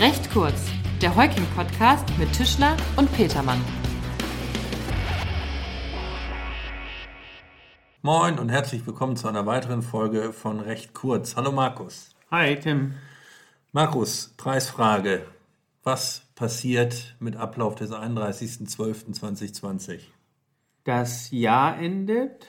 Recht kurz, der Heuking-Podcast mit Tischler und Petermann. Moin und herzlich willkommen zu einer weiteren Folge von Recht kurz. Hallo Markus. Hi Tim. Markus, Preisfrage. Was passiert mit Ablauf des 31.12.2020? Das Jahr endet.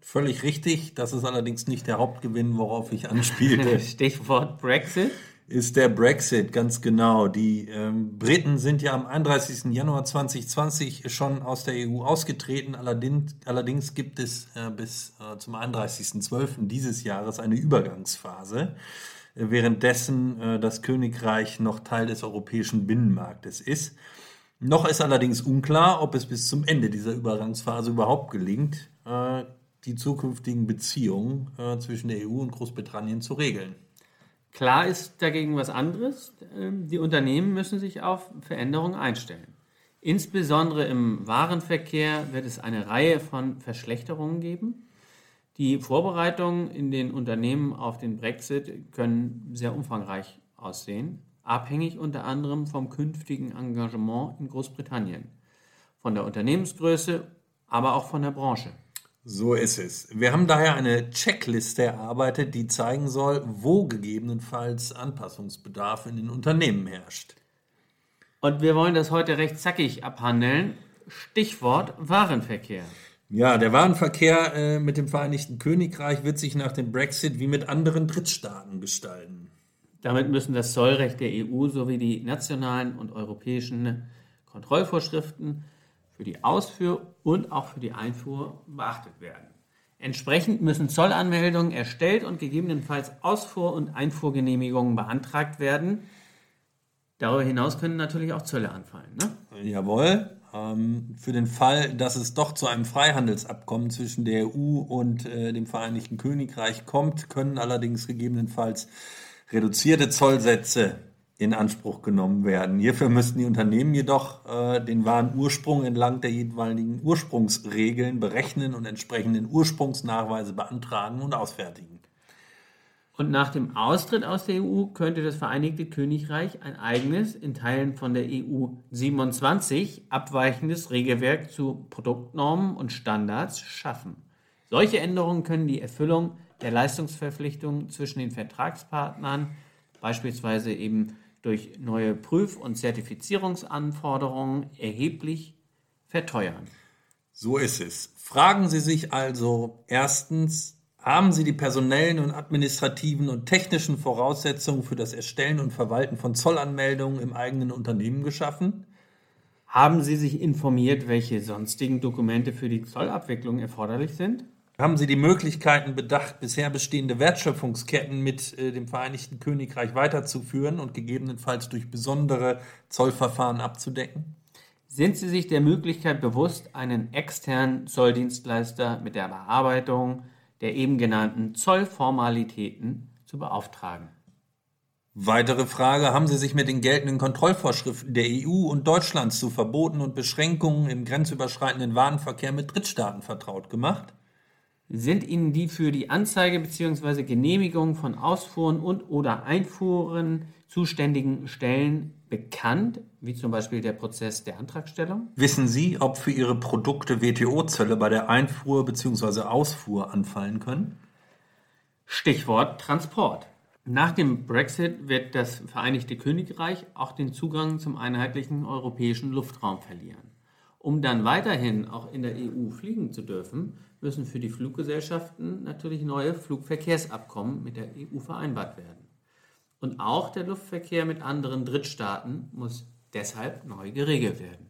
Völlig richtig. Das ist allerdings nicht der Hauptgewinn, worauf ich anspielte. Stichwort Brexit. Ist der Brexit, ganz genau. Die ähm, Briten sind ja am 31. Januar 2020 schon aus der EU ausgetreten. Allerdings, allerdings gibt es äh, bis äh, zum 31.12. dieses Jahres eine Übergangsphase, äh, währenddessen äh, das Königreich noch Teil des europäischen Binnenmarktes ist. Noch ist allerdings unklar, ob es bis zum Ende dieser Übergangsphase überhaupt gelingt, äh, die zukünftigen Beziehungen äh, zwischen der EU und Großbritannien zu regeln. Klar ist dagegen was anderes. Ähm, die Unternehmen müssen sich auf Veränderungen einstellen. Insbesondere im Warenverkehr wird es eine Reihe von Verschlechterungen geben. Die Vorbereitungen in den Unternehmen auf den Brexit können sehr umfangreich aussehen, abhängig unter anderem vom künftigen Engagement in Großbritannien, von der Unternehmensgröße, aber auch von der Branche. So ist es. Wir haben daher eine Checkliste erarbeitet, die zeigen soll, wo gegebenenfalls Anpassungsbedarf in den Unternehmen herrscht. Und wir wollen das heute recht zackig abhandeln. Stichwort Warenverkehr. Ja, der Warenverkehr äh, mit dem Vereinigten Königreich wird sich nach dem Brexit wie mit anderen Drittstaaten gestalten. Damit müssen das Zollrecht der EU sowie die nationalen und europäischen Kontrollvorschriften für die Ausfuhr und auch für die Einfuhr beachtet werden. Entsprechend müssen Zollanmeldungen erstellt und gegebenenfalls Ausfuhr- und Einfuhrgenehmigungen beantragt werden. Darüber hinaus können natürlich auch Zölle anfallen. Ne? Jawohl. Ähm, für den Fall, dass es doch zu einem Freihandelsabkommen zwischen der EU und äh, dem Vereinigten Königreich kommt, können allerdings gegebenenfalls reduzierte Zollsätze in Anspruch genommen werden. Hierfür müssten die Unternehmen jedoch äh, den wahren Ursprung entlang der jeweiligen Ursprungsregeln berechnen und entsprechenden Ursprungsnachweise beantragen und ausfertigen. Und nach dem Austritt aus der EU könnte das Vereinigte Königreich ein eigenes, in Teilen von der EU 27 abweichendes Regelwerk zu Produktnormen und Standards schaffen. Solche Änderungen können die Erfüllung der Leistungsverpflichtungen zwischen den Vertragspartnern, beispielsweise eben durch neue Prüf- und Zertifizierungsanforderungen erheblich verteuern. So ist es. Fragen Sie sich also erstens, haben Sie die personellen und administrativen und technischen Voraussetzungen für das Erstellen und Verwalten von Zollanmeldungen im eigenen Unternehmen geschaffen? Haben Sie sich informiert, welche sonstigen Dokumente für die Zollabwicklung erforderlich sind? Haben Sie die Möglichkeiten bedacht, bisher bestehende Wertschöpfungsketten mit äh, dem Vereinigten Königreich weiterzuführen und gegebenenfalls durch besondere Zollverfahren abzudecken? Sind Sie sich der Möglichkeit bewusst, einen externen Zolldienstleister mit der Bearbeitung der eben genannten Zollformalitäten zu beauftragen? Weitere Frage, haben Sie sich mit den geltenden Kontrollvorschriften der EU und Deutschlands zu Verboten und Beschränkungen im grenzüberschreitenden Warenverkehr mit Drittstaaten vertraut gemacht? Sind Ihnen die für die Anzeige bzw. Genehmigung von Ausfuhren und/oder Einfuhren zuständigen Stellen bekannt, wie zum Beispiel der Prozess der Antragstellung? Wissen Sie, ob für Ihre Produkte WTO-Zölle bei der Einfuhr bzw. Ausfuhr anfallen können? Stichwort Transport. Nach dem Brexit wird das Vereinigte Königreich auch den Zugang zum einheitlichen europäischen Luftraum verlieren. Um dann weiterhin auch in der EU fliegen zu dürfen, müssen für die Fluggesellschaften natürlich neue Flugverkehrsabkommen mit der EU vereinbart werden. Und auch der Luftverkehr mit anderen Drittstaaten muss deshalb neu geregelt werden.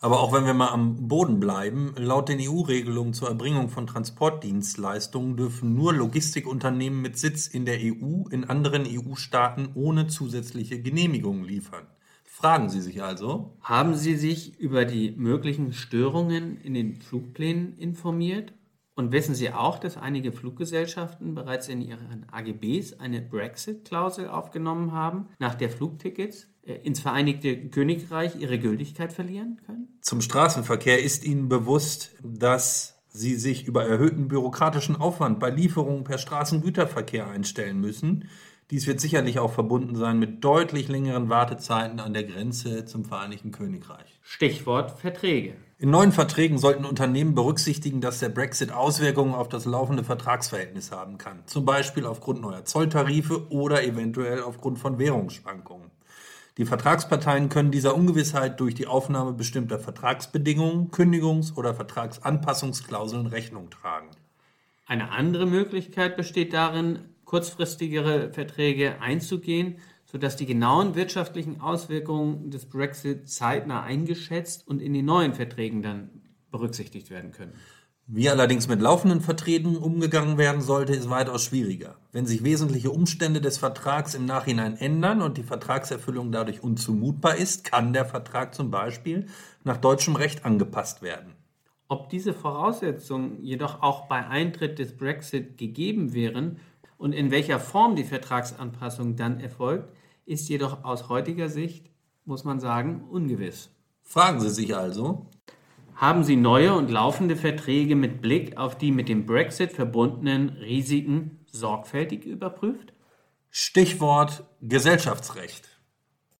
Aber auch wenn wir mal am Boden bleiben, laut den EU-Regelungen zur Erbringung von Transportdienstleistungen dürfen nur Logistikunternehmen mit Sitz in der EU in anderen EU-Staaten ohne zusätzliche Genehmigung liefern. Fragen Sie sich also. Haben Sie sich über die möglichen Störungen in den Flugplänen informiert? Und wissen Sie auch, dass einige Fluggesellschaften bereits in ihren AGBs eine Brexit-Klausel aufgenommen haben, nach der Flugtickets äh, ins Vereinigte Königreich ihre Gültigkeit verlieren können? Zum Straßenverkehr ist Ihnen bewusst, dass Sie sich über erhöhten bürokratischen Aufwand bei Lieferungen per Straßengüterverkehr einstellen müssen. Dies wird sicherlich auch verbunden sein mit deutlich längeren Wartezeiten an der Grenze zum Vereinigten Königreich. Stichwort Verträge. In neuen Verträgen sollten Unternehmen berücksichtigen, dass der Brexit Auswirkungen auf das laufende Vertragsverhältnis haben kann, zum Beispiel aufgrund neuer Zolltarife oder eventuell aufgrund von Währungsschwankungen. Die Vertragsparteien können dieser Ungewissheit durch die Aufnahme bestimmter Vertragsbedingungen, Kündigungs- oder Vertragsanpassungsklauseln Rechnung tragen. Eine andere Möglichkeit besteht darin, kurzfristigere Verträge einzugehen, sodass die genauen wirtschaftlichen Auswirkungen des Brexit zeitnah eingeschätzt und in den neuen Verträgen dann berücksichtigt werden können. Wie allerdings mit laufenden Verträgen umgegangen werden sollte, ist weitaus schwieriger. Wenn sich wesentliche Umstände des Vertrags im Nachhinein ändern und die Vertragserfüllung dadurch unzumutbar ist, kann der Vertrag zum Beispiel nach deutschem Recht angepasst werden. Ob diese Voraussetzungen jedoch auch bei Eintritt des Brexit gegeben wären und in welcher Form die Vertragsanpassung dann erfolgt, ist jedoch aus heutiger Sicht, muss man sagen, ungewiss. Fragen Sie sich also, Haben Sie neue und laufende Verträge mit Blick auf die mit dem Brexit verbundenen Risiken sorgfältig überprüft? Stichwort Gesellschaftsrecht.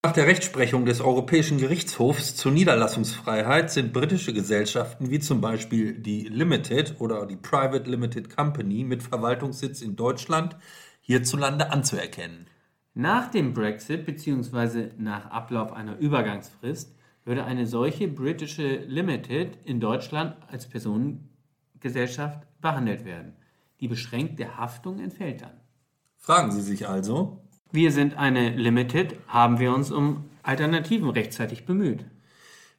Nach der Rechtsprechung des Europäischen Gerichtshofs zur Niederlassungsfreiheit sind britische Gesellschaften wie zum Beispiel die Limited oder die Private Limited Company mit Verwaltungssitz in Deutschland hierzulande anzuerkennen. Nach dem Brexit bzw. nach Ablauf einer Übergangsfrist würde eine solche britische Limited in Deutschland als Personengesellschaft behandelt werden. Die beschränkte Haftung entfällt dann. Fragen Sie sich also, Wir sind eine Limited, haben wir uns um Alternativen rechtzeitig bemüht.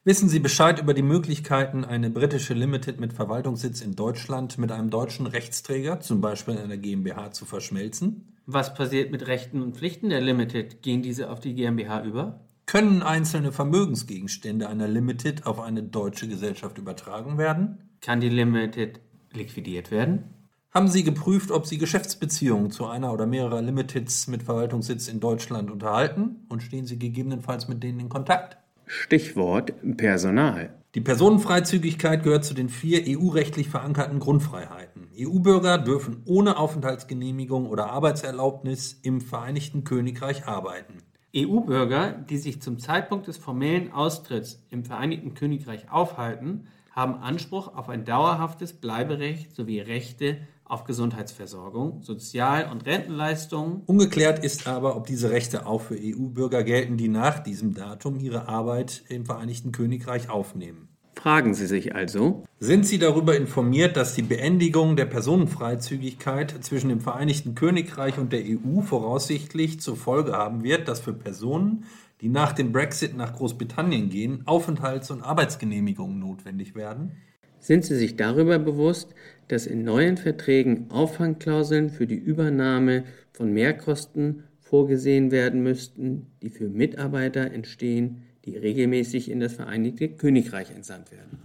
wissen Sie Bescheid über die Möglichkeiten, eine britische Limited mit Verwaltungssitz in Deutschland mit einem deutschen Rechtsträger, zum Beispiel einer GmbH, zu verschmelzen? Was passiert mit Rechten und Pflichten der Limited? Gehen diese auf die GmbH über? Können einzelne Vermögensgegenstände einer Limited auf eine deutsche Gesellschaft übertragen werden? Kann die Limited liquidiert werden? Haben Sie geprüft, ob Sie Geschäftsbeziehungen zu einer oder mehrerer Limiteds mit Verwaltungssitz in Deutschland unterhalten und stehen Sie gegebenenfalls mit denen in Kontakt? Stichwort Personal. Die Personenfreizügigkeit gehört zu den vier EU-rechtlich verankerten Grundfreiheiten. EU-Bürger dürfen ohne Aufenthaltsgenehmigung oder Arbeitserlaubnis im Vereinigten Königreich arbeiten. EU-Bürger, die sich zum Zeitpunkt des formellen Austritts im Vereinigten Königreich aufhalten, haben Anspruch auf ein dauerhaftes Bleiberecht sowie Rechte auf Gesundheitsversorgung, Sozial- und Rentenleistungen. Ungeklärt ist aber, ob diese Rechte auch für EU-Bürger gelten, die nach diesem Datum ihre Arbeit im Vereinigten Königreich aufnehmen. Fragen Sie sich also, Sind Sie darüber informiert, dass die Beendigung der Personenfreizügigkeit zwischen dem Vereinigten Königreich und der EU voraussichtlich zur Folge haben wird, dass für Personen, die nach dem Brexit nach Großbritannien gehen, Aufenthalts- und Arbeitsgenehmigungen notwendig werden? Sind Sie sich darüber bewusst, dass in neuen Verträgen Auffangklauseln für die Übernahme von Mehrkosten vorgesehen werden müssten, die für Mitarbeiter entstehen, die regelmäßig in das Vereinigte Königreich entsandt werden?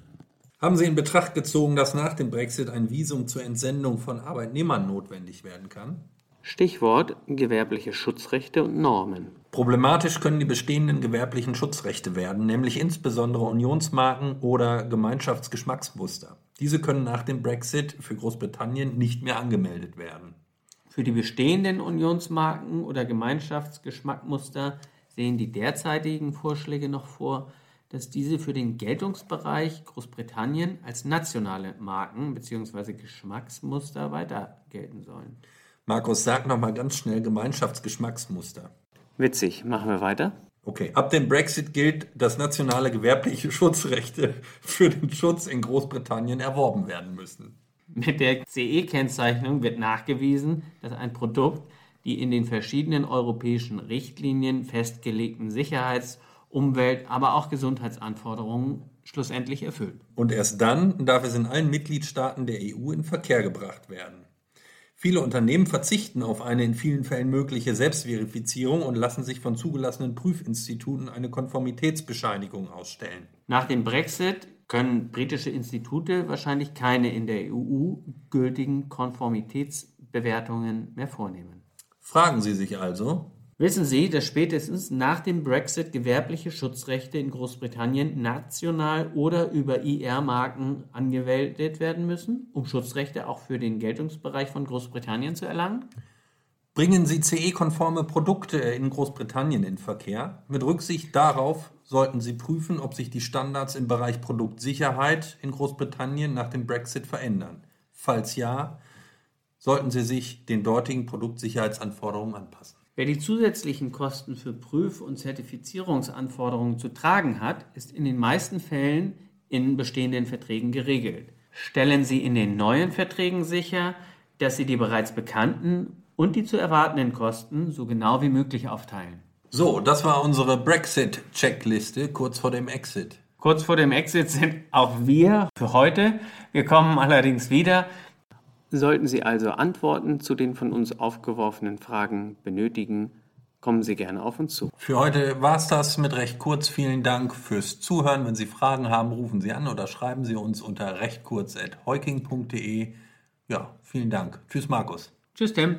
Haben Sie in Betracht gezogen, dass nach dem Brexit ein Visum zur Entsendung von Arbeitnehmern notwendig werden kann? Stichwort gewerbliche Schutzrechte und Normen. Problematisch können die bestehenden gewerblichen Schutzrechte werden, nämlich insbesondere Unionsmarken oder Gemeinschaftsgeschmacksmuster. Diese können nach dem Brexit für Großbritannien nicht mehr angemeldet werden. Für die bestehenden Unionsmarken oder Gemeinschaftsgeschmackmuster sehen die derzeitigen Vorschläge noch vor, dass diese für den Geltungsbereich Großbritannien als nationale Marken bzw. Geschmacksmuster weiter gelten sollen. Markus, sag noch mal ganz schnell Gemeinschaftsgeschmacksmuster. Witzig, machen wir weiter. Okay, ab dem Brexit gilt, dass nationale gewerbliche Schutzrechte für den Schutz in Großbritannien erworben werden müssen. Mit der CE-Kennzeichnung wird nachgewiesen, dass ein Produkt die in den verschiedenen europäischen Richtlinien festgelegten Sicherheits-, Umwelt-, aber auch Gesundheitsanforderungen schlussendlich erfüllt. Und erst dann darf es in allen Mitgliedstaaten der EU in Verkehr gebracht werden. Viele Unternehmen verzichten auf eine in vielen Fällen mögliche Selbstverifizierung und lassen sich von zugelassenen Prüfinstituten eine Konformitätsbescheinigung ausstellen. Nach dem Brexit können britische Institute wahrscheinlich keine in der EU gültigen Konformitätsbewertungen mehr vornehmen. Fragen Sie sich also, Wissen Sie, dass spätestens nach dem Brexit gewerbliche Schutzrechte in Großbritannien national oder über IR-Marken angewendet werden müssen, um Schutzrechte auch für den Geltungsbereich von Großbritannien zu erlangen? Bringen Sie CE-konforme Produkte in Großbritannien in Verkehr? Mit Rücksicht darauf sollten Sie prüfen, ob sich die Standards im Bereich Produktsicherheit in Großbritannien nach dem Brexit verändern. Falls ja, sollten Sie sich den dortigen Produktsicherheitsanforderungen anpassen. Wer die zusätzlichen Kosten für Prüf- und Zertifizierungsanforderungen zu tragen hat, ist in den meisten Fällen in bestehenden Verträgen geregelt. Stellen Sie in den neuen Verträgen sicher, dass Sie die bereits bekannten und die zu erwartenden Kosten so genau wie möglich aufteilen. So, das war unsere Brexit-Checkliste kurz vor dem Exit. Kurz vor dem Exit sind auch wir für heute. Wir kommen allerdings wieder. Sollten Sie also Antworten zu den von uns aufgeworfenen Fragen benötigen, kommen Sie gerne auf uns zu. Für heute war es das mit recht kurz. Vielen Dank fürs Zuhören. Wenn Sie Fragen haben, rufen Sie an oder schreiben Sie uns unter rechtkurz.heuking.de. Ja, vielen Dank. Tschüss, Markus. Tschüss, Tim.